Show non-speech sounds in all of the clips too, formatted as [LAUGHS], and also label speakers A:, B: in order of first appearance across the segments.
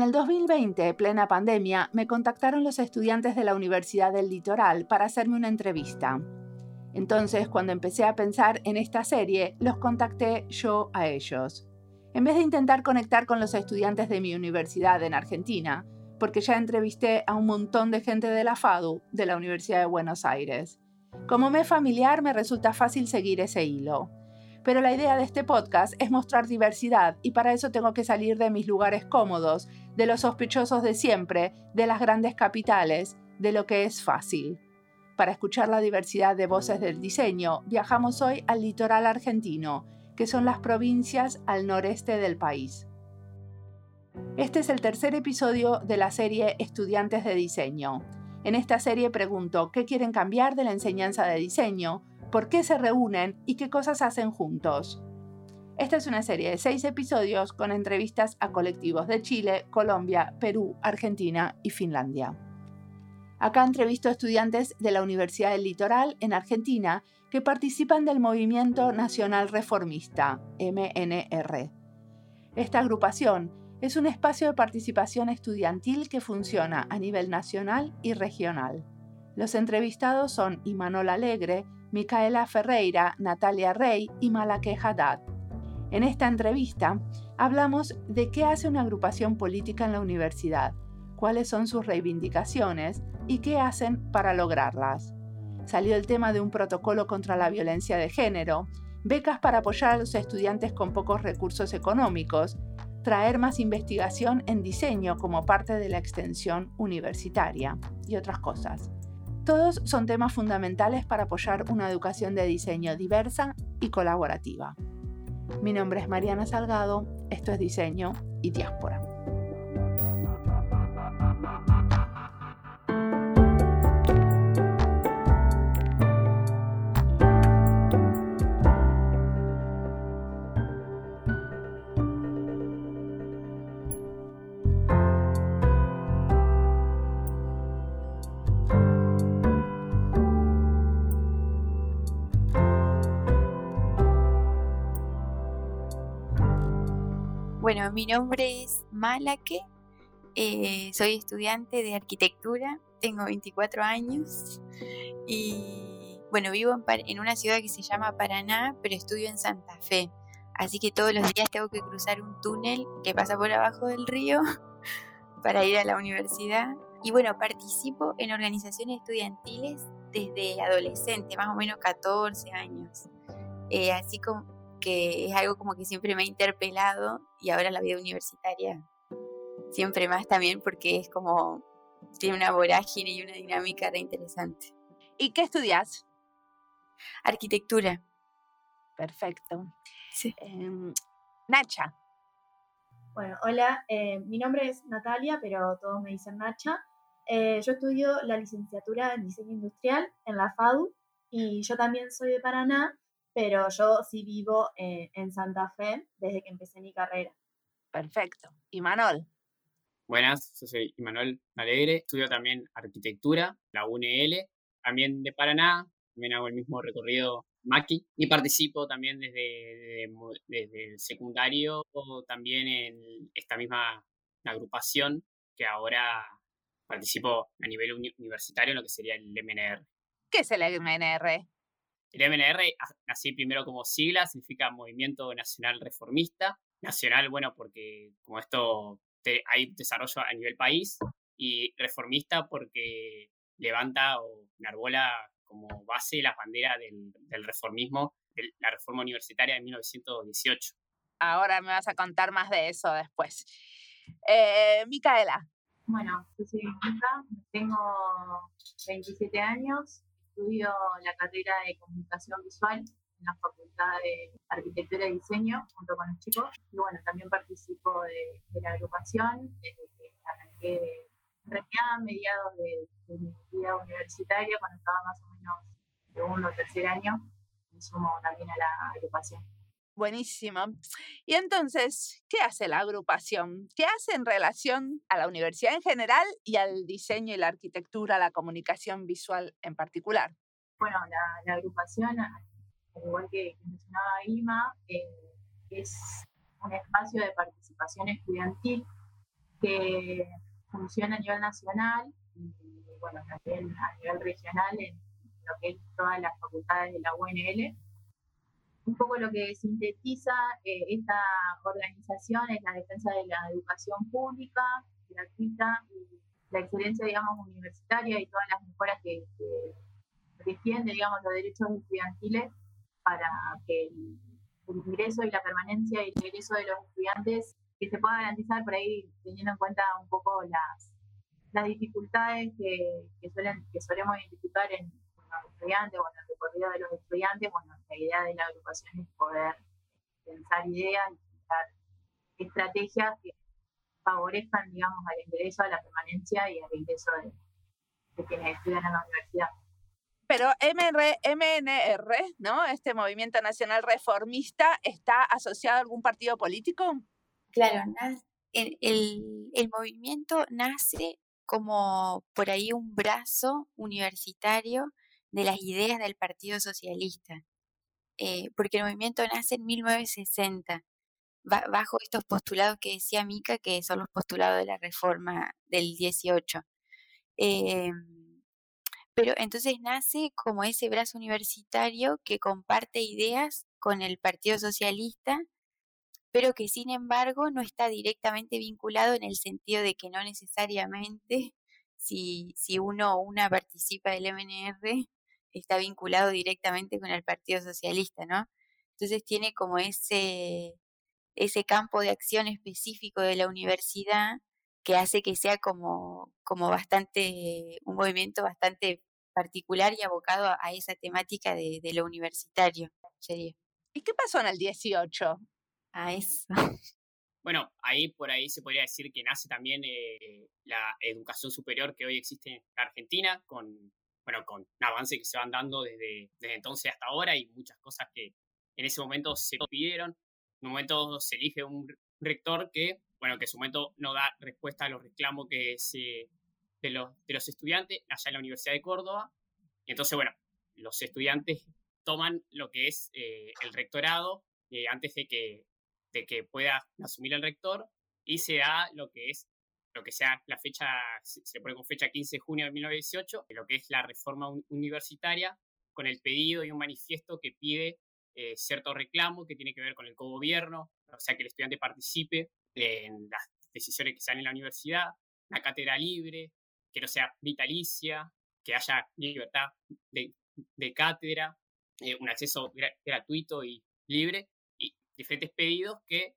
A: En el 2020, plena pandemia, me contactaron los estudiantes de la Universidad del Litoral para hacerme una entrevista. Entonces, cuando empecé a pensar en esta serie, los contacté yo a ellos. En vez de intentar conectar con los estudiantes de mi universidad en Argentina, porque ya entrevisté a un montón de gente de la FADU, de la Universidad de Buenos Aires. Como me familiar, me resulta fácil seguir ese hilo. Pero la idea de este podcast es mostrar diversidad y para eso tengo que salir de mis lugares cómodos, de los sospechosos de siempre, de las grandes capitales, de lo que es fácil. Para escuchar la diversidad de voces del diseño, viajamos hoy al litoral argentino, que son las provincias al noreste del país. Este es el tercer episodio de la serie Estudiantes de Diseño. En esta serie pregunto qué quieren cambiar de la enseñanza de diseño, por qué se reúnen y qué cosas hacen juntos. Esta es una serie de seis episodios con entrevistas a colectivos de Chile, Colombia, Perú, Argentina y Finlandia. Acá entrevisto a estudiantes de la Universidad del Litoral en Argentina que participan del Movimiento Nacional Reformista, MNR. Esta agrupación es un espacio de participación estudiantil que funciona a nivel nacional y regional. Los entrevistados son Imanol Alegre, Micaela Ferreira, Natalia Rey y Malaque Haddad. En esta entrevista hablamos de qué hace una agrupación política en la universidad, cuáles son sus reivindicaciones y qué hacen para lograrlas. Salió el tema de un protocolo contra la violencia de género, becas para apoyar a los estudiantes con pocos recursos económicos, traer más investigación en diseño como parte de la extensión universitaria y otras cosas. Todos son temas fundamentales para apoyar una educación de diseño diversa y colaborativa. Mi nombre es Mariana Salgado, esto es Diseño y Diáspora.
B: Bueno, mi nombre es Malaque, eh, soy estudiante de arquitectura, tengo 24 años y bueno, vivo en, una ciudad que se llama Paraná, pero estudio en Santa Fe. Así que todos los días tengo que cruzar un túnel que pasa por abajo del río [LAUGHS] para ir a la universidad. Y bueno, participo en organizaciones estudiantiles desde adolescente, más o menos 14 años. Eh, así como que es algo como que siempre me ha interpelado y ahora la vida universitaria siempre más también porque es como tiene una vorágine y una dinámica re interesante.
A: ¿Y qué estudias?
B: Arquitectura.
A: Perfecto. Sí. Em, Nacha.
C: Bueno, hola, eh, mi nombre es Natalia, pero todos me dicen Nacha. Eh, yo estudio la licenciatura en diseño industrial en la FADU y yo también soy de Paraná pero yo sí vivo eh, en Santa Fe desde que empecé mi carrera.
A: Perfecto. ¿Y Manuel?
D: Buenas, soy Imanol Alegre, estudio también arquitectura, la UNL, también de Paraná, también hago el mismo recorrido Maki y participo también desde, desde, el secundario, también en esta misma agrupación que ahora participo a nivel universitario en lo que sería el MNR.
A: ¿Qué es el MNR?
D: El MNR, así primero como sigla, significa Movimiento Nacional Reformista. Nacional, bueno, porque como esto hay desarrollo a nivel país, y reformista porque levanta o enarbola como base la bandera del, reformismo, de la reforma universitaria de 1918.
A: Ahora me vas a contar más de eso después. Eh, Micaela.
E: Bueno, yo soy Mica, tengo 27 años, estudio la carrera de comunicación visual en la Facultad de Arquitectura y Diseño junto con los chicos. Y bueno, también participo de, la agrupación desde que arranqué a mediados de, mi vida universitaria, cuando estaba más o menos de segundo o tercer año, me sumo también a la agrupación.
A: Buenísimo. Y entonces, ¿qué hace la agrupación? ¿Qué hace en relación a la universidad en general y al diseño y la arquitectura, la comunicación visual en particular?
E: Bueno, la, agrupación, al igual que, mencionaba Ima, eh, es un espacio de participación estudiantil que funciona a nivel nacional y bueno, también a nivel regional en lo que es todas las facultades de la UNL. Un poco lo que sintetiza eh, esta organización es la defensa de la educación pública, gratuita, la excelencia, digamos, universitaria y todas las mejoras que, defiende, digamos, los derechos estudiantiles para que el, ingreso y la permanencia y el ingreso de los estudiantes que se pueda garantizar por ahí teniendo en cuenta un poco las, las dificultades que, que, suelen, que solemos identificar en, los estudiantes o en el recorrido de los estudiantes, bueno, la idea de la agrupación es poder pensar ideas y pensar estrategias que favorezcan, digamos, al ingreso, a la permanencia y al ingreso de, de quienes estudian en la universidad.
A: Pero MR, MNR, ¿no? Este movimiento nacional reformista, ¿está asociado a algún partido político?
B: Claro, el, el, el movimiento nace como por ahí un brazo universitario de las ideas del Partido Socialista, eh, porque el movimiento nace en 1960, bajo estos postulados que decía Mica, que son los postulados de la reforma del 18. Eh, pero entonces nace como ese brazo universitario que comparte ideas con el Partido Socialista, pero que sin embargo no está directamente vinculado en el sentido de que no necesariamente si, si uno o una participa del MNR está vinculado directamente con el Partido Socialista, ¿no? Entonces tiene como ese, ese campo de acción específico de la universidad que hace que sea como, como bastante, un movimiento bastante particular y abocado a, esa temática de, lo universitario. Sería.
A: ¿Y qué pasó en el 18?
B: A eso. [LAUGHS]
D: Bueno, ahí por ahí se podría decir que nace también eh, la educación superior que hoy existe en Argentina, con, bueno, con avances que se van dando desde, desde entonces hasta ahora y muchas cosas que en ese momento se pidieron. En un momento se elige un rector que, bueno, que en su momento no da respuesta a los reclamos que se, de, los, de los estudiantes allá en la Universidad de Córdoba. Y entonces, bueno, los estudiantes toman lo que es eh, el rectorado eh, antes de que, de que pueda asumir el rector y se da lo que es lo que sea la fecha, se pone con fecha 15 de junio de 1918, lo que es la reforma universitaria, con el pedido y un manifiesto que pide eh, cierto reclamo que tiene que ver con el cogobierno, o sea, que el estudiante participe en las decisiones que dan en la universidad, una cátedra libre, que no sea vitalicia, que haya libertad de, cátedra, eh, un acceso gratuito y libre, y diferentes pedidos que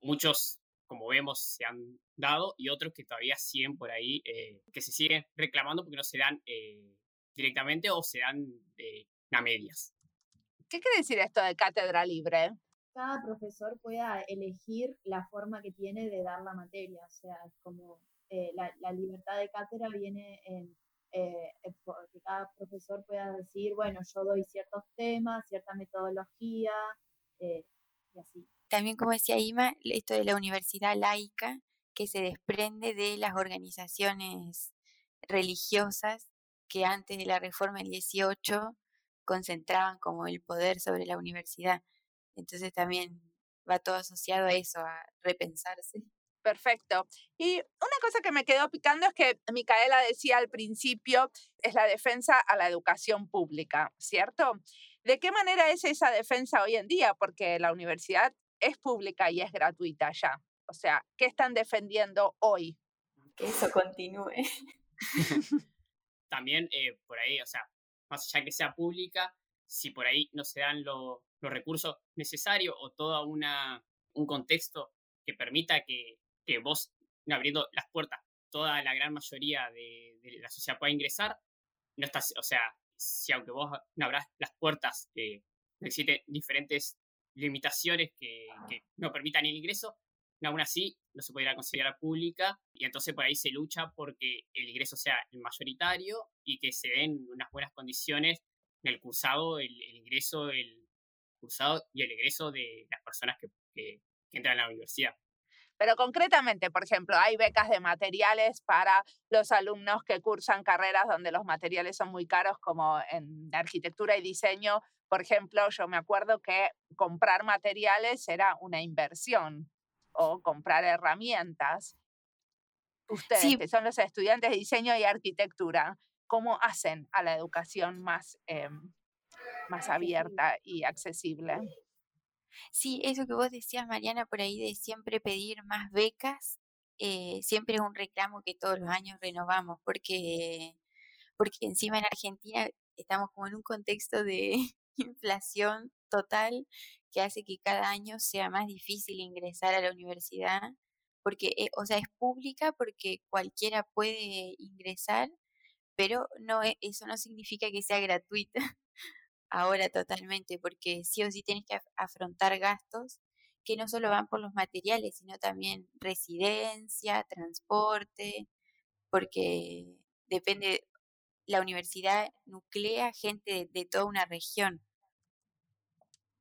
D: muchos, como vemos, se han dado y otros que todavía siguen por ahí, eh, que se siguen reclamando porque no se dan directamente o se dan a medias.
A: ¿Qué quiere decir esto de cátedra libre?
C: Cada profesor pueda elegir la forma que tiene de dar la materia, o sea, es como eh, la, libertad de cátedra viene en eh, que cada profesor pueda decir, bueno, yo doy ciertos temas, cierta metodología, eh, y así.
B: También, como decía Ima, esto de la universidad laica, que se desprende de las organizaciones religiosas que antes de la reforma del 18 concentraban como el poder sobre la universidad. Entonces también va todo asociado a eso, a repensarse.
A: Perfecto. Y una cosa que me quedó picando es que Micaela decía al principio, es la defensa a la educación pública, ¿cierto? ¿De qué manera es esa defensa hoy en día? Porque la universidad es pública y es gratuita ya. O sea, ¿qué están defendiendo hoy?
B: Que eso continúe. [LAUGHS]
D: También eh, por ahí, o sea, más allá que sea pública, si por ahí no se dan los recursos necesarios o todo una, un contexto que permita que, que vos, abriendo las puertas, toda la gran mayoría de, la sociedad pueda ingresar, no estás, o sea, si aunque vos no abrás las puertas, que existen diferentes limitaciones que, que, no permitan el ingreso, aún así no se podrá considerar pública y entonces por ahí se lucha porque el ingreso sea el mayoritario y que se den unas buenas condiciones en el cursado, el, ingreso, el cursado y el egreso de las personas que, que, entran a la universidad.
A: Pero concretamente, por ejemplo, hay becas de materiales para los alumnos que cursan carreras donde los materiales son muy caros, como en arquitectura y diseño. Por ejemplo, yo me acuerdo que comprar materiales era una inversión o comprar herramientas. ustedes, que son los estudiantes de diseño y arquitectura, cómo hacen a la educación más, em, más abierta y accesible.
B: Sí, eso que vos decías, Mariana, por ahí de siempre pedir más becas, eh, siempre es un reclamo que todos los años renovamos, porque, porque encima en Argentina estamos como en un contexto de inflación total que hace que cada año sea más difícil ingresar a la universidad, porque, eh, o sea, es pública porque cualquiera puede ingresar, pero no, e, eso no significa que sea gratuita [LAUGHS] ahora totalmente, porque sí o sí tienes que afrontar gastos que no solo van por los materiales, sino también residencia, transporte, porque depende, la universidad nuclea gente de, toda una región.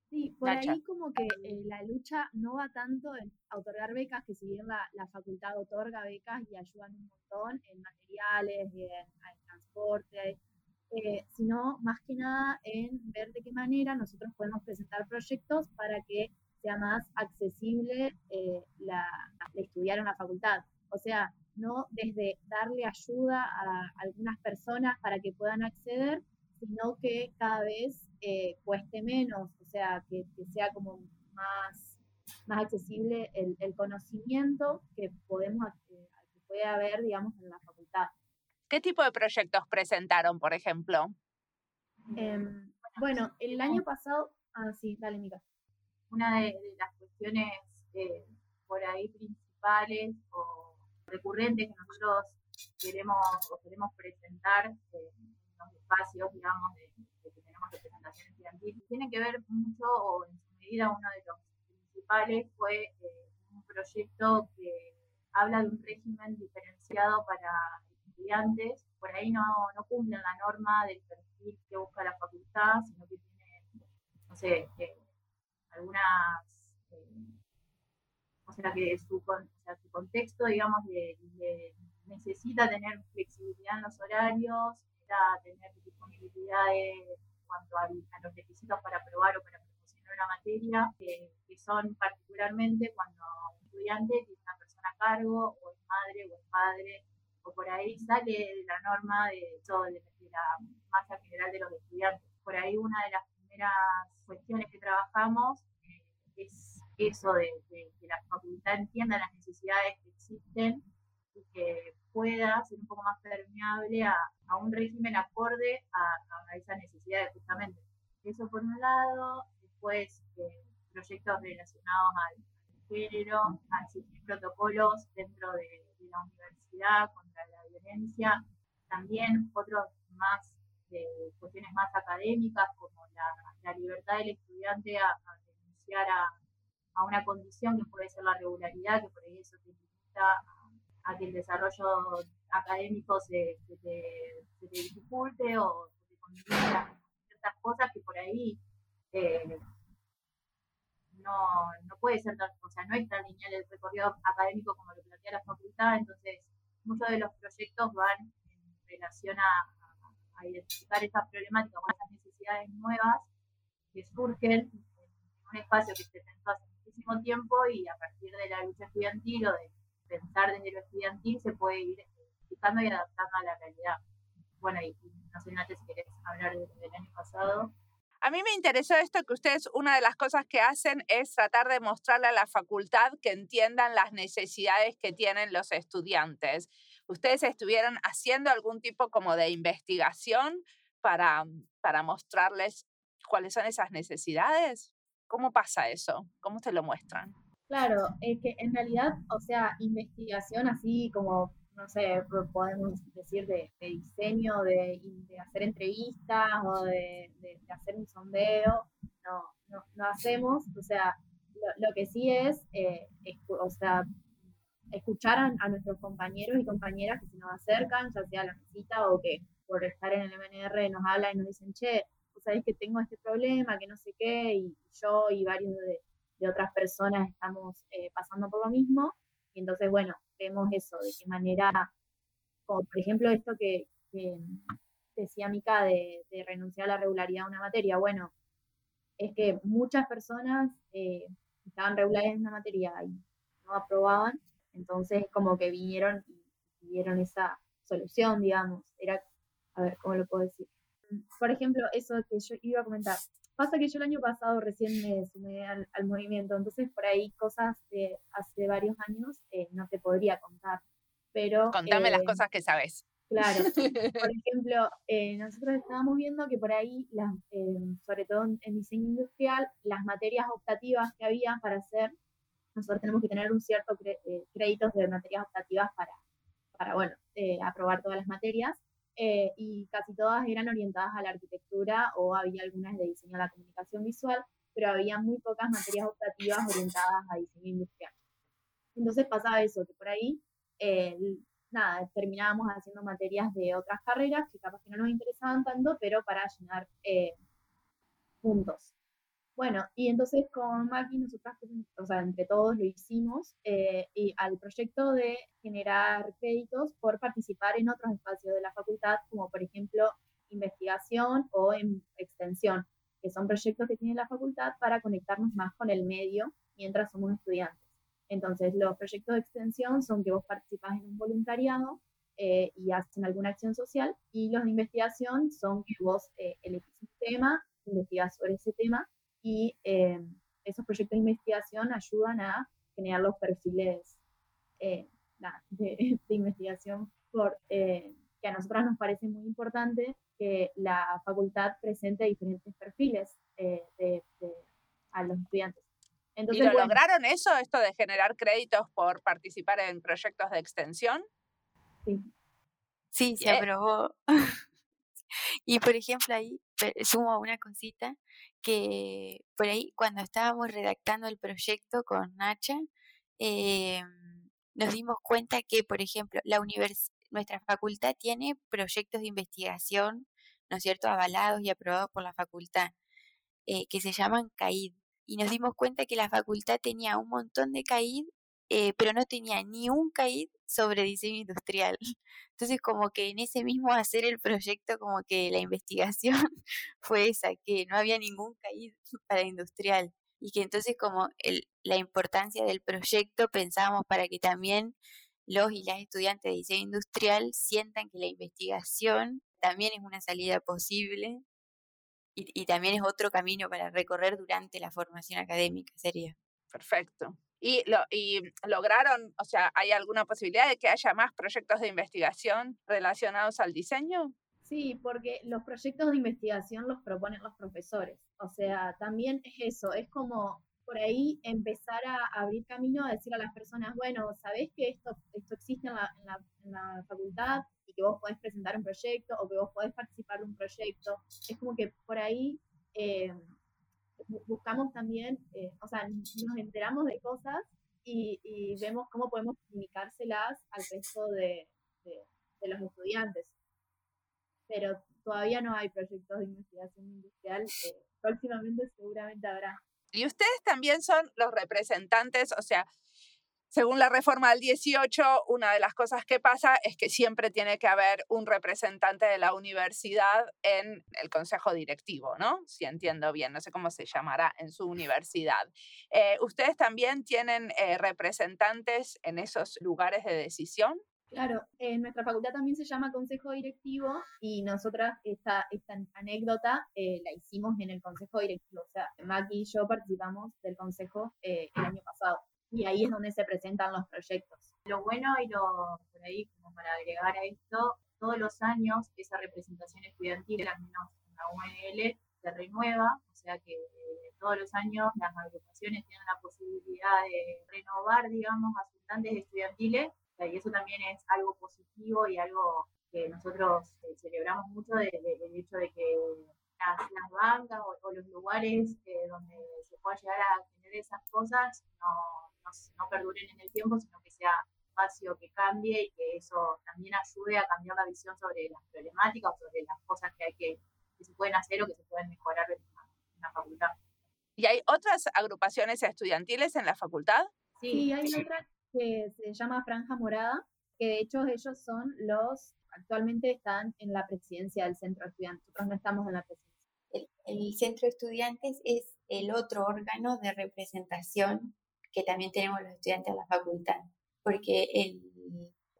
C: Sí, por ahí como que eh, la lucha no va tanto en otorgar becas, que si bien la, facultad otorga becas y ayudan un montón en materiales, en, en transporte, eh, sino más que nada en ver de qué manera nosotros podemos presentar proyectos para que sea más accesible eh, la, estudiar en la facultad. O sea, no desde darle ayuda a algunas personas para que puedan acceder, sino que cada vez eh, cueste menos, o sea, que, sea como más, más accesible el, conocimiento que podemos que puede haber, digamos, en la facultad.
A: ¿Qué tipo de proyectos presentaron, por ejemplo?
C: Em, bueno, el año pasado, ah, sí, dale, Mica.
E: Una de, las cuestiones eh, por ahí principales o recurrentes que nosotros queremos o queremos presentar en los espacios, digamos, de, que tenemos representación estudiantil, tiene que ver mucho, o en su medida uno de los principales fue eh, un proyecto que habla de un régimen diferenciado para estudiantes, por ahí no, no cumplen la norma del perfil que busca la facultad, sino que tienen, no sé, eh, algunas, eh, o sea, que su, su contexto, digamos, necesita tener flexibilidad en los horarios, necesita tener disponibilidad en cuanto a, los requisitos para aprobar o para promocionar una materia, que, son particularmente cuando un estudiante tiene una persona a cargo, o es madre o es padre, o por ahí sale de la norma de, de, la masa general de los estudiantes. Por ahí una de las primeras cuestiones que trabajamos eh, es eso de, que la facultad entienda las necesidades que existen y que pueda ser un poco más permeable a, un régimen acorde a, esas necesidades justamente. Eso por un lado, después eh, proyectos relacionados al género, a existir protocolos dentro de, la universidad contra la violencia, también otros más de cuestiones más académicas como la, libertad del estudiante a, denunciar a, una condición que puede ser la regularidad, que por ahí eso te limita a, que el desarrollo académico se, te dificulte o se te condiga ciertas cosas que por ahí eh, no, no puede ser tan, o sea, no es tan lineal el recorrido académico como lo plantea la facultad, entonces muchos de los proyectos van en relación a, identificar esas problemáticas o esas necesidades nuevas que surgen en un espacio que se pensó hace muchísimo tiempo y a partir de la lucha estudiantil o de pensar desde lo estudiantil se puede ir explicando y adaptando a la realidad. Bueno, y, no sé, Nate, si querés hablar del año pasado.
A: A mí me interesó esto que ustedes, una de las cosas que hacen es tratar de mostrarle a la facultad que entiendan las necesidades que tienen los estudiantes. ¿Ustedes estuvieron haciendo algún tipo como de investigación para, para mostrarles cuáles son esas necesidades? ¿Cómo pasa eso? ¿Cómo te lo muestran?
C: Claro, es que en realidad, o sea, investigación así como no sé, podemos decir de, diseño, de, hacer entrevistas o de, hacer un sondeo, no, no, hacemos, o sea, lo, que sí es, eh, o sea, escuchar a, nuestros compañeros y compañeras que se nos acercan, ya sea a la visita o que por estar en el MNR nos hablan y nos dicen, che, vos sabés que tengo este problema, que no sé qué, y yo y varios de, otras personas estamos eh, pasando por lo mismo, y entonces, bueno, vemos eso, de qué manera, como por ejemplo esto que, decía Mica de, renunciar a la regularidad de una materia. Bueno, es que muchas personas eh, estaban regulares en una materia y no aprobaban, entonces como que vinieron vieron esa solución, digamos. Era, a ver, ¿cómo lo puedo decir? Por ejemplo, eso que yo iba a comentar. Pasa que yo el año pasado recién me sumé al, movimiento, entonces por ahí cosas de hace varios años eh, no te podría contar. Pero,
A: Contame las
C: eh,
A: cosas que sabes.
C: Claro. [LAUGHS] Por ejemplo, eh, nosotros estábamos viendo que por ahí, sobre todo en, diseño industrial, las materias optativas que había para hacer, nosotros tenemos que tener un cierto créditos de materias optativas para, para bueno, aprobar todas las materias. Eh, y casi todas eran orientadas a la arquitectura o había algunas de diseño a la comunicación visual, pero había muy pocas materias optativas orientadas a diseño industrial. Entonces pasaba eso, que por ahí, eh, nada, terminábamos haciendo materias de otras carreras que capaz que no nos interesaban tanto, pero para llenar eh, puntos. Bueno, y entonces con Maki nosotras, o sea, entre todos lo hicimos, eh, y al proyecto de generar créditos por participar en otros espacios de la facultad, como por ejemplo investigación o en extensión, que son proyectos que tiene la facultad para conectarnos más con el medio mientras somos estudiantes. Entonces, los proyectos de extensión son que vos participás en un voluntariado eh, y hacen alguna acción social, y los de investigación son que vos eh, elegís un tema, investigás sobre ese tema y eh, esos proyectos de investigación ayudan a generar los perfiles eh, [LAUGHS] de, investigación por, eh, que a nosotras nos parece muy importante que la facultad presente diferentes perfiles de, a los estudiantes.
A: Entonces, ¿Y lo lograron eso, esto de generar créditos por participar en proyectos de extensión?
C: Sí.
B: Sí, se aprobó. [LAUGHS] y por ejemplo, ahí sumo una cosita que por ahí cuando estábamos redactando el proyecto con Nacha, eh, nos dimos cuenta que, por ejemplo, la nuestra facultad tiene proyectos de investigación, ¿no es cierto?, avalados y aprobados por la facultad, eh, que se llaman CAID. Y nos dimos cuenta que la facultad tenía un montón de CAID, eh, pero no tenía ni un CAID sobre diseño industrial. [LAUGHS] Entonces, como que en ese mismo hacer el proyecto, como que la investigación [LAUGHS] fue esa, que no había ningún caído para industrial. Y que entonces, como el, la importancia del proyecto, pensábamos para que también los y las estudiantes de diseño industrial sientan que la investigación también es una salida posible y, y también es otro camino para recorrer durante la formación académica, sería.
A: Perfecto. Y, lo, y lograron, o sea, ¿hay alguna posibilidad de que haya más proyectos de investigación relacionados al diseño?
C: Sí, porque los proyectos de investigación los proponen los profesores. O sea, también es eso, es como por ahí empezar a abrir camino a decir a las personas, bueno, sabés que esto, esto existe en la, en, la, facultad y que vos podés presentar un proyecto o que vos podés participar de un proyecto. Es como que por ahí eh, buscamos también, eh, o sea, nos enteramos de cosas y, vemos cómo podemos comunicárselas al resto de, los estudiantes. Pero todavía no hay proyectos de investigación industrial. Eh, próximamente seguramente habrá.
A: Y ustedes también son los representantes, o sea, según la reforma del 18, una de las cosas que pasa es que siempre tiene que haber un representante de la universidad en el consejo directivo, ¿no? Si entiendo bien, no sé cómo se llamará en su universidad. Eh, ¿Ustedes también tienen eh, representantes en esos lugares de decisión?
C: Claro, en nuestra facultad también se llama consejo directivo y nosotras esta, esta anécdota eh, la hicimos en el consejo directivo. O sea, Maki y yo participamos del consejo el año pasado y ahí es donde se presentan los proyectos.
E: Lo bueno y lo, por ahí, como para agregar a esto, todos los años esa representación estudiantil, al menos en la UNL, se renueva, o sea que eh, todos los años las agrupaciones tienen la posibilidad de renovar, digamos, a sus estudiantiles, y eso también es algo positivo y algo que nosotros eh, celebramos mucho del hecho de que las, las bancas o, los lugares eh, donde se pueda llegar a tener esas cosas no, no, perduren en el tiempo, sino que sea espacio que cambie y que eso también ayude a cambiar la visión sobre las problemáticas o sobre las cosas que hay que, que se pueden hacer o que se pueden mejorar en la, facultad.
A: ¿Y hay otras agrupaciones estudiantiles en la facultad?
C: Sí, hay otra que se llama Franja Morada, que de hecho ellos son los, actualmente están en la presidencia del centro estudiante, nosotros no estamos en la presidencia.
B: El, el centro de estudiantes es el otro órgano de representación que también tenemos los estudiantes de la facultad, porque el,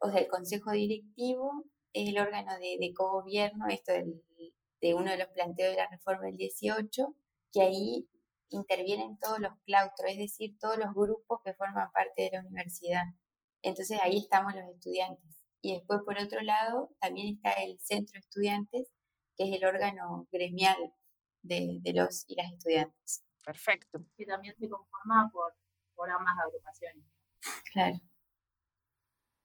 B: o sea, el consejo directivo es el órgano de, de cogobierno, esto de uno de los planteos de la reforma del 18, que ahí intervienen todos los claustros, es decir, todos los grupos que forman parte de la universidad. Entonces ahí estamos los estudiantes. Y después, por otro lado, también está el centro de estudiantes, que es el órgano gremial de, los y las estudiantes.
A: Perfecto.
E: Que también se conforma por, por ambas agrupaciones.
B: Claro.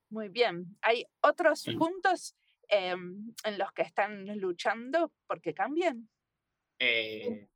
A: Muy bien. ¿Hay otros puntos em, en los que están luchando porque cambien?
D: Eh,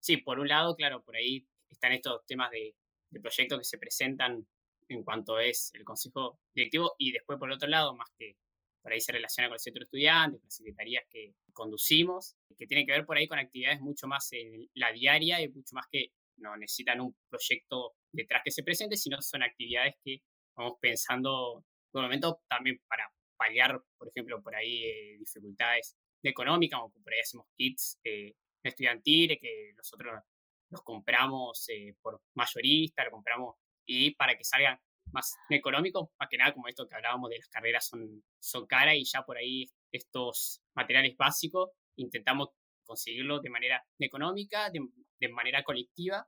D: sí, por un lado, claro, por ahí están estos temas de, de proyectos que se presentan en cuanto es el consejo directivo y después por otro lado, más que por ahí se relaciona con el centro de estudiantes, con las secretarías que conducimos, que tiene que ver por ahí con actividades mucho más en la diaria y mucho más que no necesitan un proyecto detrás que se presente, sino son actividades que vamos pensando por el momento también para paliar, por ejemplo, por ahí eh, dificultades económicas, por ahí hacemos kits eh, estudiantiles que nosotros los compramos eh, por mayorista, lo compramos y para que salgan más económicos, más que nada como esto que hablábamos de las carreras son, son caras y ya por ahí estos materiales básicos intentamos conseguirlo de manera económica, de, manera colectiva.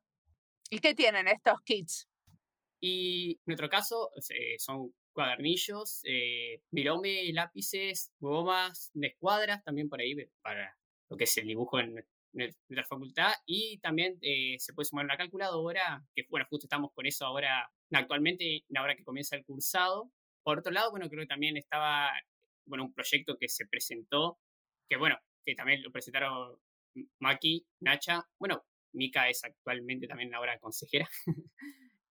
A: ¿Y qué tienen estos kits?
D: Y en nuestro caso eh, son cuadernillos, eh, virome, lápices, gomas de escuadras, también por ahí para lo que es el dibujo en, nuestra facultad y también eh, se puede sumar una calculadora, que bueno, justo estamos con eso ahora, actualmente, ahora que comienza el cursado. Por otro lado, bueno, creo que también estaba, bueno, un proyecto que se presentó, que bueno, que también lo presentaron Maki, Nacha, bueno, Mika es actualmente también ahora consejera. [LAUGHS]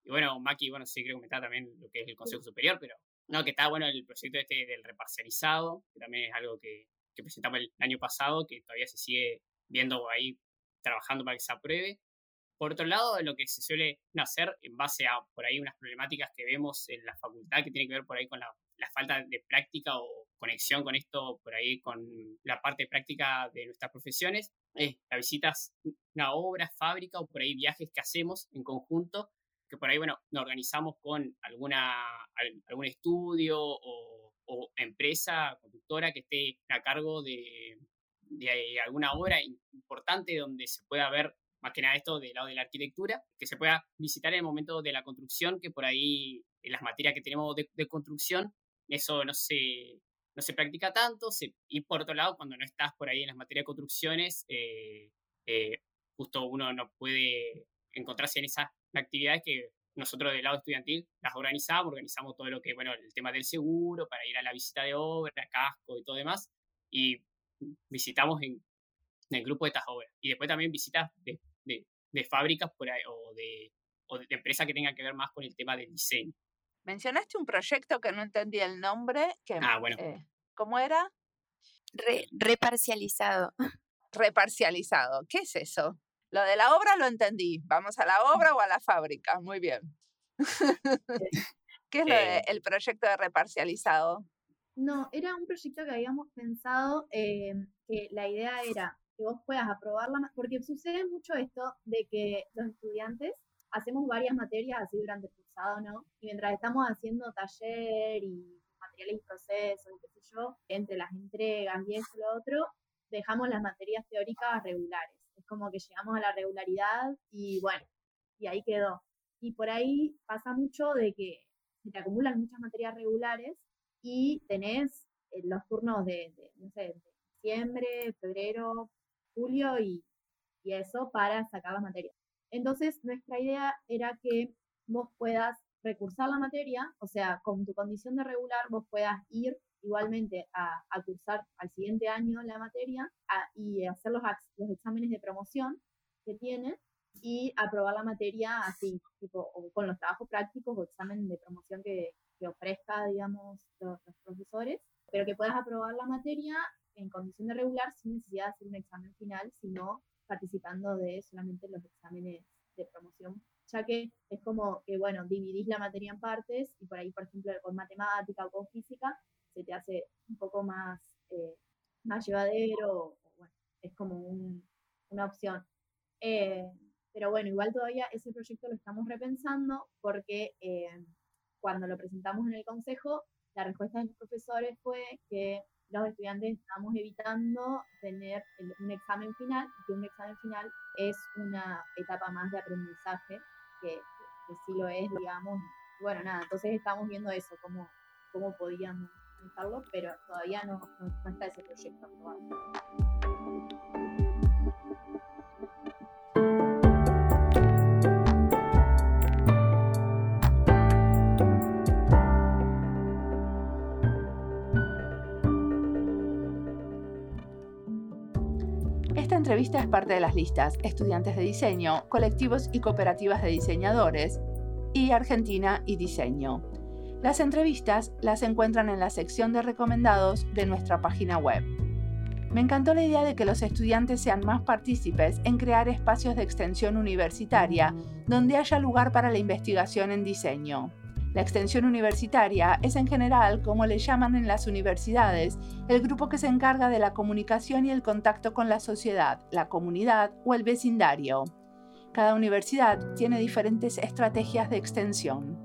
D: y bueno, Maki, bueno, sí creo que está también lo que es el Consejo Superior, pero no, que está bueno el proyecto este del reparcializado, que también es algo que, que presentamos el año pasado, que todavía se sigue viendo ahí, trabajando para que se apruebe. Por otro lado, lo que se suele hacer en base a por ahí unas problemáticas que vemos en la facultad que tiene que ver por ahí con la, falta de práctica o conexión con esto, por ahí con la parte práctica de nuestras profesiones, es las visitas una obra, fábrica o por ahí viajes que hacemos en conjunto, que por ahí, bueno, nos organizamos con alguna, algún estudio o, o empresa conductora que esté a cargo de, de alguna obra importante donde se pueda ver más que nada esto del lado de la arquitectura, que se pueda visitar en el momento de la construcción, que por ahí en las materias que tenemos de, construcción, eso no se, no se practica tanto, y por otro lado, cuando no estás por ahí en las materias de construcciones, eh, eh, justo uno no puede encontrarse en esas actividades que nosotros del lado estudiantil las organizamos, organizamos todo lo que, bueno, el tema del seguro, para ir a la visita de obra, casco y todo demás, y visitamos en, el grupo de estas obras. Y después también visitas de, de, fábricas o, de, o de empresas que tengan que ver más con el tema del diseño.
A: Mencionaste un proyecto que no entendí el nombre. Que,
D: ah, bueno.
A: Eh, ¿Cómo era?
B: reparcializado. [LAUGHS]
A: Reparcializado. ¿Qué es eso? Lo de la obra lo entendí. ¿Vamos a la obra o a la fábrica? Muy bien. [LAUGHS] ¿Qué es lo de, eh. el proyecto de reparcializado?
C: No, era un proyecto que habíamos pensado eh, que la idea era que vos puedas aprobarla, porque sucede mucho esto de que los estudiantes hacemos varias materias así durante el cursado, ¿no? Y mientras estamos haciendo taller y materiales y procesos, qué sé yo, entre las entregas y eso y lo otro, dejamos las materias teóricas regulares. Es como que llegamos a la regularidad y bueno, y ahí quedó. Y por ahí pasa mucho de que se te acumulan muchas materias regulares y tenés eh, los turnos de, no sé, diciembre, febrero, julio y, y eso para sacar las materias. Entonces, nuestra idea era que vos puedas recursar la materia, o sea, con tu condición de regular, vos puedas ir igualmente a, a cursar al siguiente año la materia y hacer los, los exámenes de promoción que tiene y aprobar la materia así, tipo, o con los trabajos prácticos o examen de promoción que, que ofrezca, digamos, los, profesores, pero que puedas aprobar la materia en condición de regular sin necesidad de hacer un examen final, sino participando de solamente los exámenes de promoción, ya que es como que, bueno, dividís la materia en partes y por ahí, por ejemplo, con matemática o con física, se te hace un poco más, eh, más llevadero, bueno, es como una opción. Eh, pero bueno, igual todavía ese proyecto lo estamos repensando porque eh, cuando lo presentamos en el consejo, la respuesta de los profesores fue que los estudiantes estamos evitando tener un examen final, que un examen final es una etapa más de aprendizaje, que, sí lo es, digamos. Bueno, nada, entonces estamos viendo eso, cómo, cómo podíamos dejarlo, pero todavía no, no, está ese proyecto aprobado.
A: Entrevista es parte de las listas Estudiantes de Diseño, Colectivos y Cooperativas de Diseñadores y Argentina y Diseño. Las entrevistas las encuentran en la sección de recomendados de nuestra página web. Me encantó la idea de que los estudiantes sean más partícipes en crear espacios de extensión universitaria donde haya lugar para la investigación en diseño. La extensión universitaria es en general, como le llaman en las universidades, el grupo que se encarga de la comunicación y el contacto con la sociedad, la comunidad o el vecindario. Cada universidad tiene diferentes estrategias de extensión.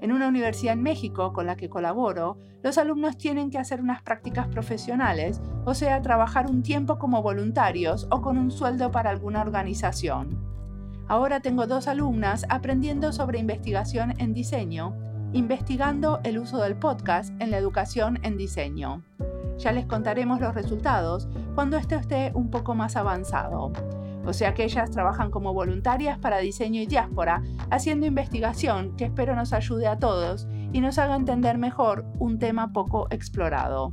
A: En una universidad en México con la que colaboro, los alumnos tienen que hacer unas prácticas profesionales, o sea, trabajar un tiempo como voluntarios o con un sueldo para alguna organización. Ahora tengo dos alumnas aprendiendo sobre investigación en diseño, investigando el uso del podcast en la educación en diseño. Ya les contaremos los resultados cuando esto esté un poco más avanzado. O sea que ellas trabajan como voluntarias para diseño y diáspora, haciendo investigación que espero nos ayude a todos y nos haga entender mejor un tema poco explorado.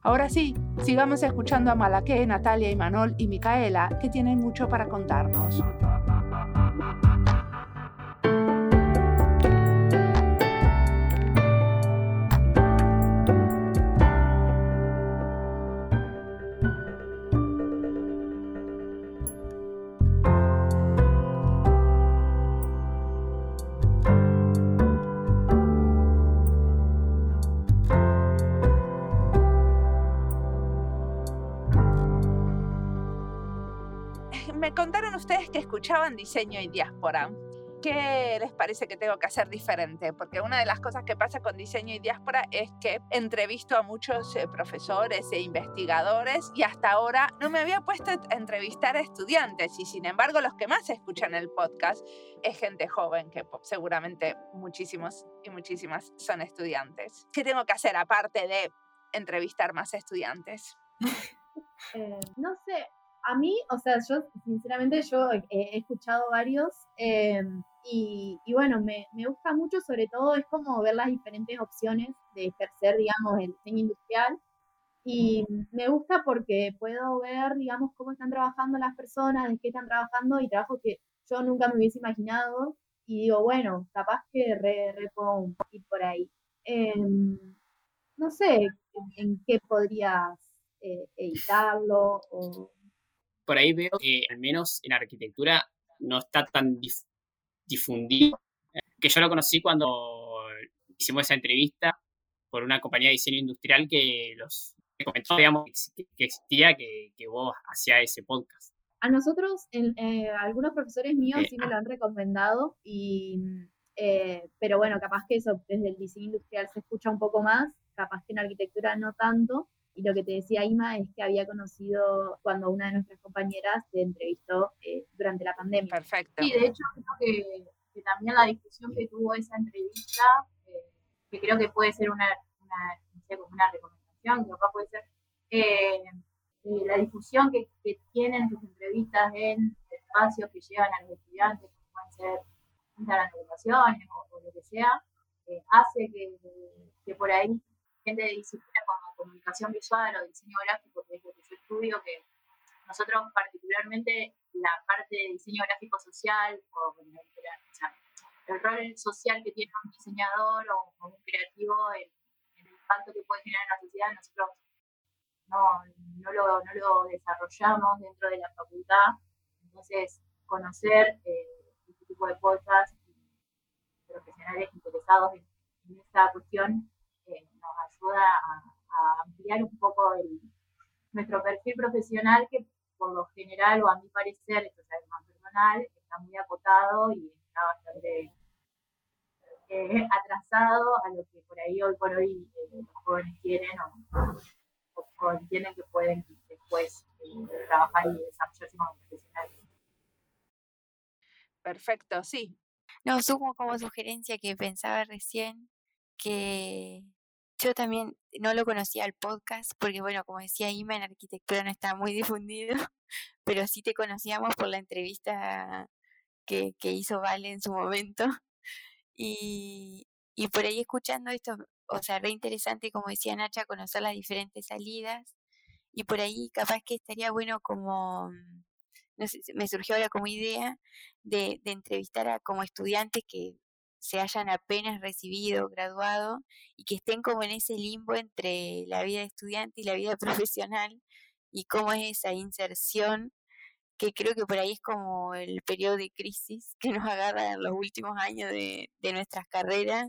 A: Ahora sí, sigamos escuchando a Malaqué, Natalia, Imanol y Micaela, que tienen mucho para contarnos. Escuchaban diseño y diáspora, ¿qué les parece que tengo que hacer diferente? Porque una de las cosas que pasa con diseño y diáspora es que entrevisto a muchos eh, profesores e investigadores y hasta ahora no me había puesto a entrevistar a estudiantes y sin embargo los que más escuchan el podcast es gente joven, que seguramente muchísimos y muchísimas son estudiantes. ¿Qué tengo que hacer aparte de entrevistar más estudiantes? [LAUGHS]
C: Eh, no sé, a mí, o sea, yo sinceramente yo he, escuchado varios em, y, bueno, me, gusta mucho, sobre todo es como ver las diferentes opciones de ejercer, digamos, el diseño industrial. Y me gusta porque puedo ver, digamos, cómo están trabajando las personas, de qué están trabajando y trabajo que yo nunca me hubiese imaginado. Y digo, bueno, capaz que re, re puedo por ahí. Em, no sé en, qué podrías eh, editarlo o
D: por ahí veo que al menos en arquitectura no está tan difundido. Que yo lo conocí cuando hicimos esa entrevista por una compañía de diseño industrial que los comentó, digamos, que existía, que, que vos hacías ese podcast.
C: A nosotros, eh, algunos profesores míos sí me lo han recomendado, y, eh, pero bueno, capaz que eso desde el diseño industrial se escucha un poco más, capaz que en arquitectura no tanto, y lo que te decía Ima es que había conocido cuando una de nuestras compañeras te entrevistó eh, durante la pandemia.
A: Perfecto.
E: Sí, de hecho, creo que, también la discusión que tuvo esa entrevista, eh, que creo que puede ser una, una, una recomendación, que puede ser eh, la difusión que, que, tienen sus entrevistas en espacios que llevan a los estudiantes, como pueden ser Instagram de o, o, lo que sea, hace que, que por ahí gente de disciplina comunicación visual o diseño gráfico, que es lo que yo estudio, que nosotros particularmente la parte de diseño gráfico social o, el rol social que tiene un diseñador o, un creativo en, el impacto que puede generar en la sociedad, nosotros no, no, lo, no lo desarrollamos dentro de la facultad. Entonces, conocer eh, este tipo de cosas profesionales interesados en, en esta cuestión nos ayuda a, ampliar un poco el, nuestro perfil profesional que por lo general, o a mi parecer, esto es más personal, está muy acotado y está bastante eh, [LAUGHS] atrasado a lo que por ahí hoy por hoy eh, los jóvenes quieren o, o, entienden que pueden después eh, trabajar y desarrollarse como profesionales.
A: Perfecto, sí.
B: No, sumo como sugerencia que pensaba recién que yo también no lo conocía el podcast porque, bueno, como decía Ima, en arquitectura no está muy [LAUGHS] difundido, pero sí te conocíamos por la entrevista que, que hizo Vale en su momento. Y, y por ahí escuchando esto, o sea, re interesante, como decía Nacha, conocer las diferentes salidas. Y por ahí capaz que estaría bueno como, no sé, me surgió ahora como idea de, de entrevistar a como estudiantes que se hayan apenas recibido, graduado, y que estén como en ese limbo entre la vida estudiante y la vida [LAUGHS] profesional, y cómo es esa inserción que creo que por ahí es como el periodo de crisis que nos agarra en los últimos años de, de nuestras carreras,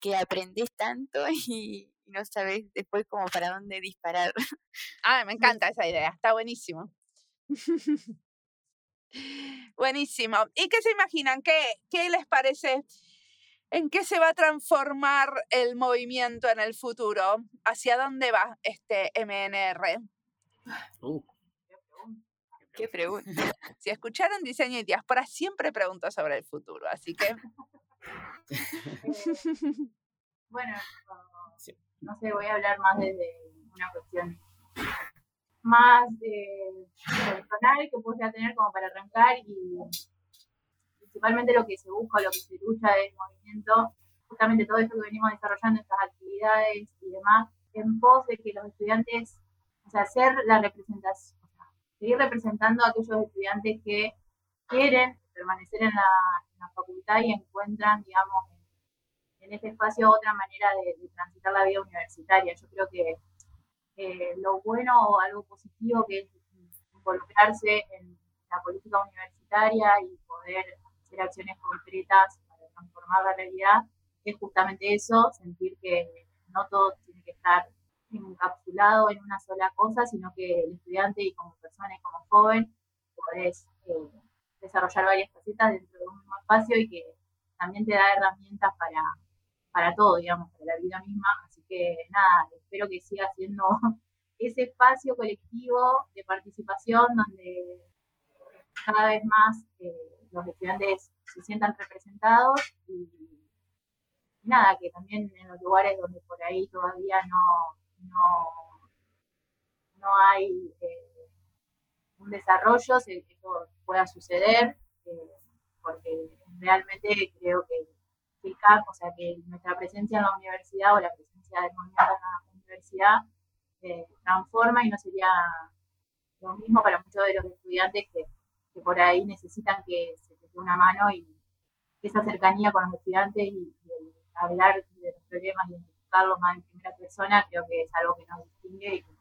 B: que aprendes tanto [LAUGHS] y, no sabes después como para dónde disparar.
A: Ah, me [LAUGHS] encanta esa idea, está buenísimo. buenísimo. ¿Y qué se imaginan? ¿Qué, qué les parece? ¿En qué se va a transformar el movimiento en el futuro? ¿Hacia dónde va este MNR?
D: Uh,
B: Qué pregunta. [LAUGHS]
A: Si escucharon diseño y diáspora, siempre pregunto sobre el futuro, así que...
E: Eh, bueno, no sé, voy a hablar más desde una cuestión más eh, personal que pueda tener como para arrancar y principalmente lo que se busca, lo que se lucha del movimiento, justamente todo esto que venimos desarrollando, estas actividades y demás, en pos de que los estudiantes, o sea, hacer la representación, seguir representando a aquellos estudiantes que quieren permanecer en la, facultad y encuentran, digamos, en, este espacio otra manera de, transitar la vida universitaria. Yo creo que eh, lo bueno o algo positivo que es involucrarse en la política universitaria y poder hacer acciones concretas para transformar la realidad es justamente eso, sentir que no todo tiene que estar encapsulado en una sola cosa, sino que el estudiante y como persona y como joven podés eh, desarrollar varias facetas dentro de un mismo espacio y que también te da herramientas para, para todo, digamos, para la vida misma. Así que nada, espero que siga siendo [LAUGHS] ese espacio colectivo de participación donde cada vez más eh, los estudiantes se sientan representados y nada, que también en los lugares donde por ahí todavía no, no, no hay eh, un desarrollo, se, esto pueda suceder, eh, porque realmente creo que, o sea, que nuestra presencia en la universidad o la presencia del movimiento en la universidad eh, transforma y no sería lo mismo para muchos de los estudiantes que, por ahí necesitan que se les dé una mano y esa cercanía con los estudiantes y, hablar de los problemas y lo más en primera persona, creo que es algo que nos distingue y que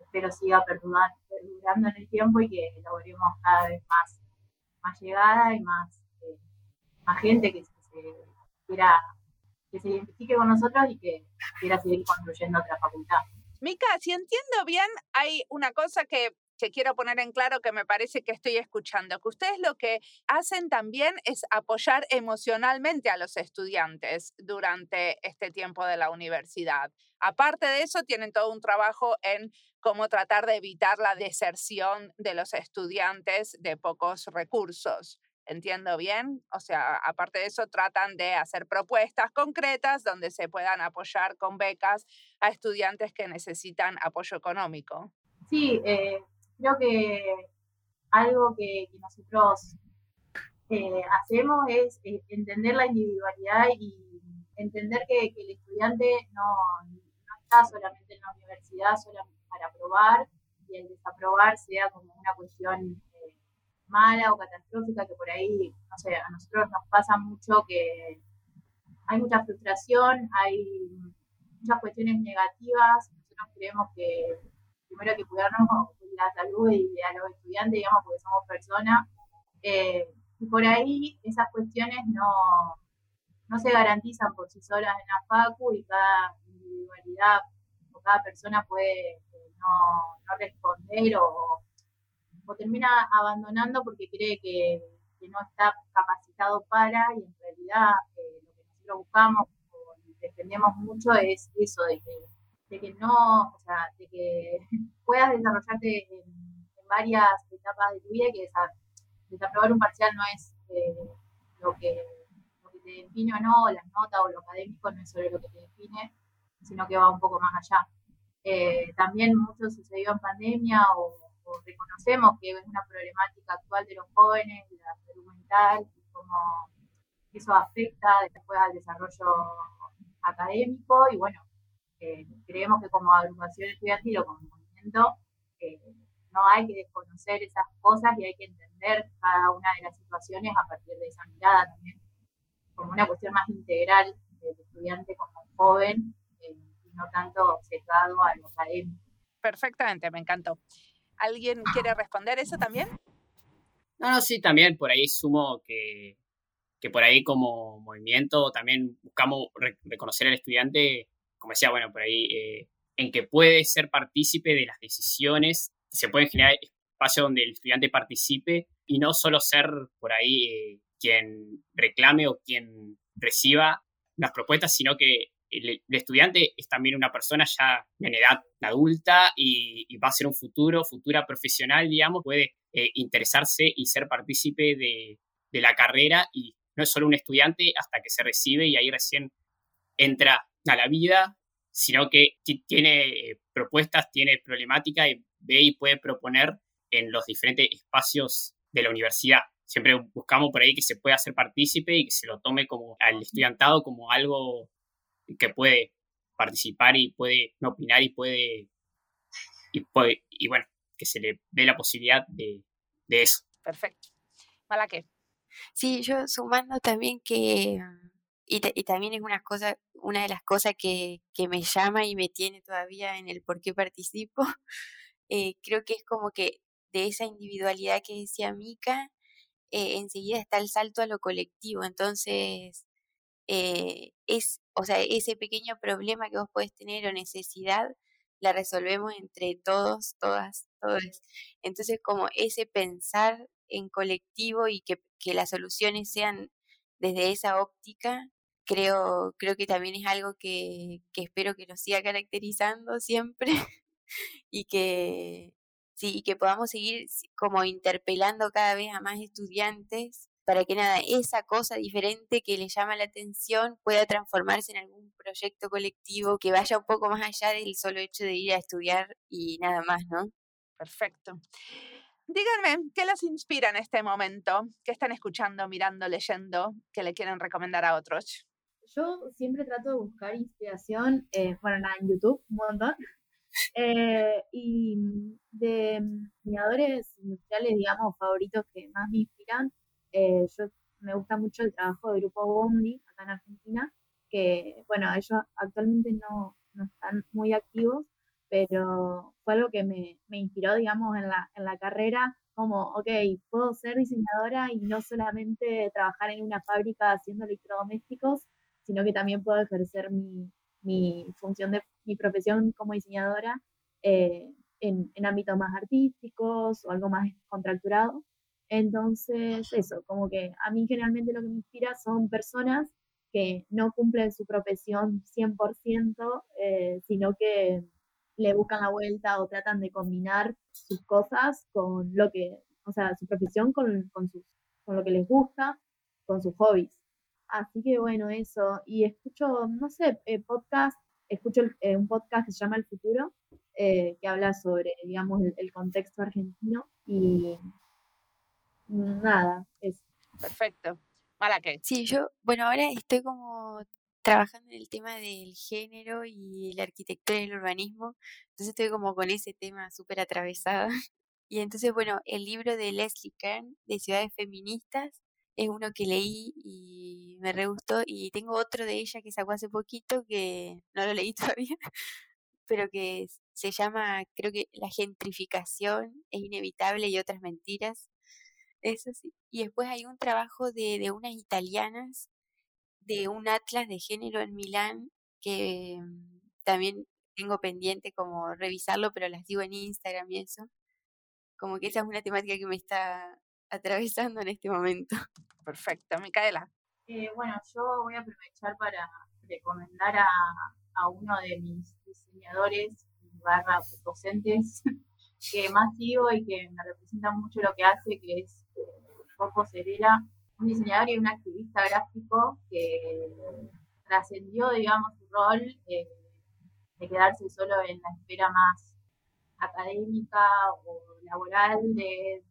E: espero siga perdurando, en el tiempo y que logremos cada vez más, más llegada y más, eh, más gente que, se quiera que se identifique con nosotros y que quiera seguir construyendo otra facultad.
A: Mica, si entiendo bien, hay una cosa que que quiero poner en claro que me parece que estoy escuchando, que ustedes lo que hacen también es apoyar emocionalmente a los estudiantes durante este tiempo de la universidad. Aparte de eso, tienen todo un trabajo en cómo tratar de evitar la deserción de los estudiantes de pocos recursos. ¿Entiendo bien? O sea, aparte de eso, tratan de hacer propuestas concretas donde se puedan apoyar con becas a estudiantes que necesitan apoyo económico.
E: Sí, eh, creo que algo que, nosotros eh, hacemos es eh, entender la individualidad y entender que, el estudiante no, está solamente en la universidad solamente para aprobar y el desaprobar sea como una cuestión eh, mala o catastrófica que por ahí, no sé, a nosotros nos pasa mucho que hay mucha frustración, hay muchas cuestiones negativas, nosotros creemos que primero hay que cuidarnos la salud y a los estudiantes, digamos, porque somos personas. Eh, y por ahí esas cuestiones no, no se garantizan por sí solas en la FACU y cada individualidad o cada persona puede eh, no, responder o, o, termina abandonando porque cree que, que, no está capacitado para y en realidad eh, lo que nosotros buscamos o defendemos mucho es eso, de que, de que no, o sea, de que [LAUGHS] puedas desarrollarte en, varias etapas de tu vida y que desaprobar un parcial no es eh, lo, que, lo que te define o no, las notas o lo académico no es solo lo que te define, sino que va un poco más allá. Eh, también mucho sucedió en pandemia o, reconocemos que es una problemática actual de los jóvenes, la salud mental, y cómo eso afecta después al desarrollo académico y bueno, eh, creemos que como agrupación estudiantil o como movimiento eh, no hay que desconocer esas cosas y hay que entender cada una de las situaciones a partir de esa mirada también, como una cuestión más integral del estudiante como joven no tanto sesgado a lo académico.
A: Perfectamente, me encantó. ¿Alguien quiere responder eso también?
D: No, no, sí, también por ahí sumo que, que por ahí como movimiento también buscamos reconocer al estudiante, como decía, bueno, por ahí, eh, en que puede ser partícipe de las decisiones, se puede generar espacio donde el estudiante participe y no solo ser por ahí eh, quien reclame o quien reciba las propuestas, sino que el, estudiante es también una persona ya en edad adulta y, va a ser un futuro, futura profesional, digamos, puede eh, interesarse y ser partícipe de, la carrera y no es solo un estudiante hasta que se recibe y ahí recién entra a la vida, sino que tiene eh, propuestas, tiene problemática y ve y puede proponer en los diferentes espacios de la universidad. Siempre buscamos por ahí que se pueda hacer partícipe y que se lo tome como al estudiantado como algo que puede participar y puede opinar y puede, y puede, y bueno, que se le dé la posibilidad de, eso.
A: Perfecto. ¿Para qué?
B: Sí, yo sumando también que, y, y, también es una cosa, una de las cosas que, que, me llama y me tiene todavía en el por qué participo, [LAUGHS] eh, creo que es como que de esa individualidad que decía Mika, eh, enseguida está el salto a lo colectivo. Entonces, eh, es, o sea, ese pequeño problema que vos podés tener o necesidad, la resolvemos entre todos, todas, todos. Entonces, como ese pensar en colectivo y que, que las soluciones sean desde esa óptica, creo, creo que también es algo que, que espero que nos siga caracterizando siempre [LAUGHS] y que, sí, y que podamos seguir como interpelando cada vez a más estudiantes para que nada, esa cosa diferente que le llama la atención pueda transformarse en algún proyecto colectivo que vaya un poco más allá del solo hecho de ir a estudiar y nada más, ¿no?
A: Perfecto. Díganme, ¿qué los inspira en este momento? ¿Qué están escuchando, mirando, leyendo que le quieren recomendar a otros?
C: Yo siempre trato de buscar inspiración, eh, bueno, nada, en YouTube, un montón. Eh, y de miradores industriales, digamos, favoritos que más me inspiran, eh, yo me gusta mucho el trabajo del grupo Bondi acá en Argentina, que bueno, ellos actualmente no, no están muy activos, pero fue algo que me, me inspiró, digamos, en la, en la carrera, como, ok, puedo ser diseñadora y no solamente trabajar en una fábrica haciendo electrodomésticos, sino que también puedo ejercer mi, mi función de mi profesión como diseñadora eh, en, en ámbitos más artísticos o algo más contracturado. Entonces, eso, como que a mí generalmente lo que me inspira son personas que no cumplen su profesión 100%, eh, sino que le buscan la vuelta o tratan de combinar sus cosas con lo que, o sea, su profesión con, con, sus, con lo que les gusta, con sus hobbies. Así que bueno, eso. Y escucho, no sé, eh, podcast, escucho eh, un podcast que se llama El Futuro, que habla sobre, digamos, el contexto argentino y nada, es
A: perfecto. ¿Para qué?
B: Sí, yo, bueno, ahora estoy como trabajando en el tema del género y la arquitectura y el urbanismo, entonces estoy como con ese tema súper atravesada. [LAUGHS] Y entonces, bueno, el libro de Leslie Kern, de Ciudades Feministas, es uno que leí y me re gustó, y tengo otro de ella que sacó hace poquito, que no lo leí [LAUGHS] todavía, pero que se llama, creo que La gentrificación es inevitable y otras mentiras, eso sí. Y después hay un trabajo de, de unas italianas de un atlas de género en Milán que mm, también tengo pendiente como revisarlo, pero las digo en Instagram y eso. Como que esa es una temática que me está atravesando en este momento. [LAUGHS]
A: Perfecto, Micaela.
E: Eh, bueno, yo voy a aprovechar para recomendar a, a uno de mis diseñadores barra docentes [LAUGHS] que más sigo y que me representa mucho lo que hace, que es Coco eh, Cerera, un diseñador y un activista gráfico que trascendió, digamos, su rol eh, de quedarse solo en la esfera más académica o laboral, de,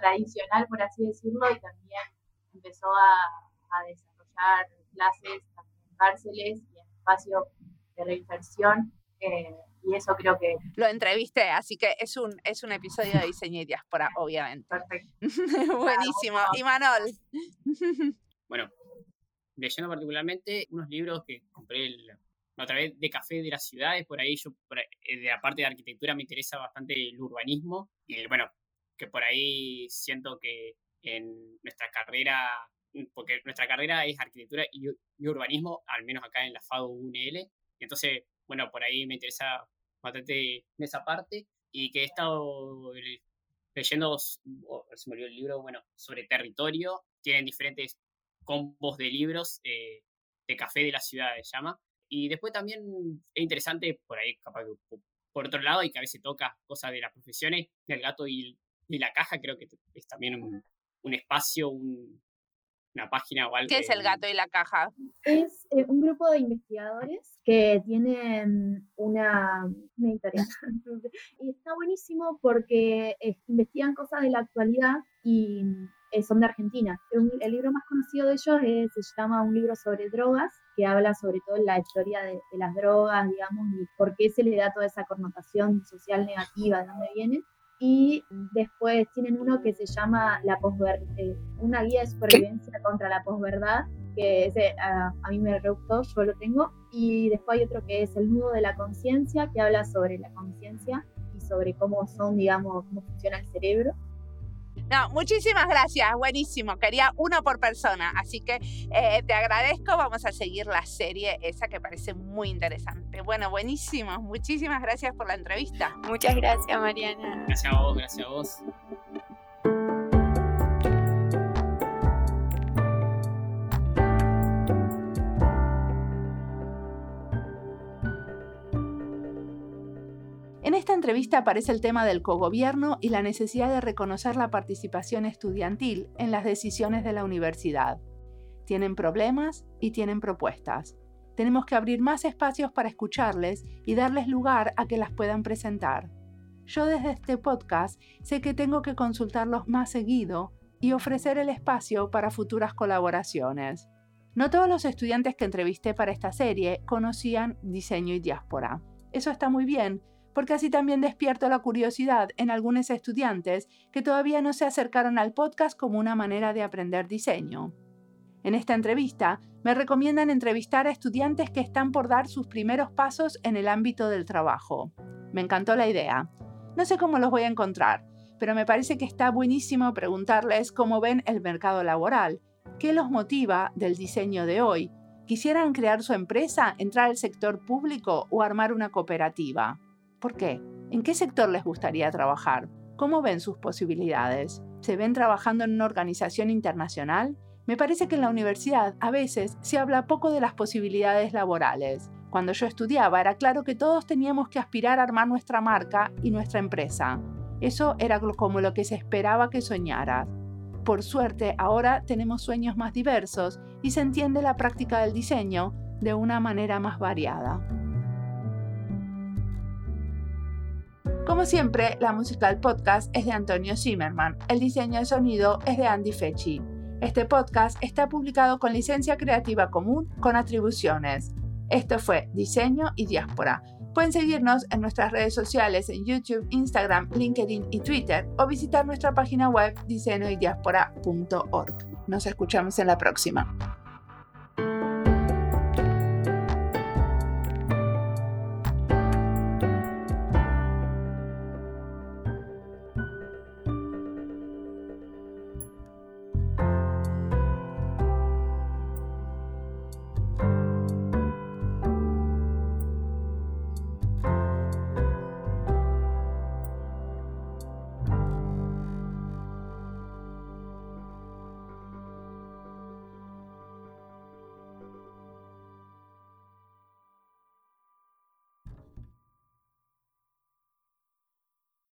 E: tradicional, por así decirlo, y también empezó a, a desarrollar clases en cárceles y en espacios de reinserción. Eh, y eso creo que...
A: Lo entrevisté, así que es un, es un episodio de diseño y diáspora, obviamente.
E: Perfecto. [LAUGHS]
A: Buenísimo. Y Manol. [LAUGHS]
D: bueno, leyendo particularmente unos libros que compré otra vez de Café de las Ciudades, por ahí yo, eh, de la parte de arquitectura me interesa bastante el urbanismo y bueno, que por ahí siento que en nuestra carrera, porque nuestra carrera es arquitectura y, y urbanismo, al menos acá en la FADU UNL, entonces bueno, por ahí me interesa bastante esa parte y que he estado leyendo, se me olvidó el libro, bueno, sobre territorio, tienen diferentes combos de libros eh, de café de la ciudad, se llama. Y después también es interesante, por ahí, capaz por otro lado, y que a veces toca cosas de las profesiones, del gato y, la caja, creo que es también un, un espacio, un, una página o algo.
A: ¿Qué es el gato y la caja?
C: Es eh, un grupo de investigadores que tienen una, editorial. [LAUGHS] y está buenísimo porque eh, investigan cosas de la actualidad y eh, son de Argentina. El, libro más conocido de ellos se llama Un libro sobre drogas, que habla sobre todo la historia de, de las drogas, digamos, y por qué se le da toda esa connotación social negativa, de dónde viene y después tienen uno que se llama la posverdad, eh, una guía de supervivencia contra la posverdad, que ese, a, mí me gustó, yo lo tengo, y después hay otro que es el nudo de la conciencia, que habla sobre la conciencia y sobre cómo son, digamos, cómo funciona el cerebro.
A: No, muchísimas gracias, buenísimo. Quería uno por persona, así que eh, te agradezco. Vamos a seguir la serie esa que parece muy interesante. Bueno, buenísimo. Muchísimas gracias por la entrevista.
B: Muchas gracias, Mariana.
D: Gracias a vos, gracias a vos.
A: Entrevista aparece el tema del cogobierno y la necesidad de reconocer la participación estudiantil en las decisiones de la universidad. Tienen problemas y tienen propuestas. Tenemos que abrir más espacios para escucharles y darles lugar a que las puedan presentar. Yo desde este podcast sé que tengo que consultarlos más seguido y ofrecer el espacio para futuras colaboraciones. No todos los estudiantes que entrevisté para esta serie conocían diseño y diáspora. Eso está muy bien, porque así también despierto la curiosidad en algunos estudiantes que todavía no se acercaron al podcast como una manera de aprender diseño. En esta entrevista me recomiendan entrevistar a estudiantes que están por dar sus primeros pasos en el ámbito del trabajo. Me encantó la idea. No sé cómo los voy a encontrar, pero me parece que está buenísimo preguntarles cómo ven el mercado laboral, qué los motiva del diseño de hoy, quisieran crear su empresa, entrar al sector público o armar una cooperativa. ¿Por qué? ¿En qué sector les gustaría trabajar? ¿Cómo ven sus posibilidades? ¿Se ven trabajando en una organización internacional? Me parece que en la universidad a veces se habla poco de las posibilidades laborales. Cuando yo estudiaba era claro que todos teníamos que aspirar a armar nuestra marca y nuestra empresa. Eso era como lo que se esperaba que soñaras. Por suerte, ahora tenemos sueños más diversos y se entiende la práctica del diseño de una manera más variada. Como siempre, la música podcast es de Antonio Zimmerman. El diseño de sonido es de Andy Fechi. Este podcast está publicado con licencia creativa común con atribuciones. Esto fue Diseño y Diáspora. Pueden seguirnos en nuestras redes sociales en YouTube, Instagram, LinkedIn y Twitter o visitar nuestra página web diseñoydiaspora.org. Nos escuchamos en la próxima.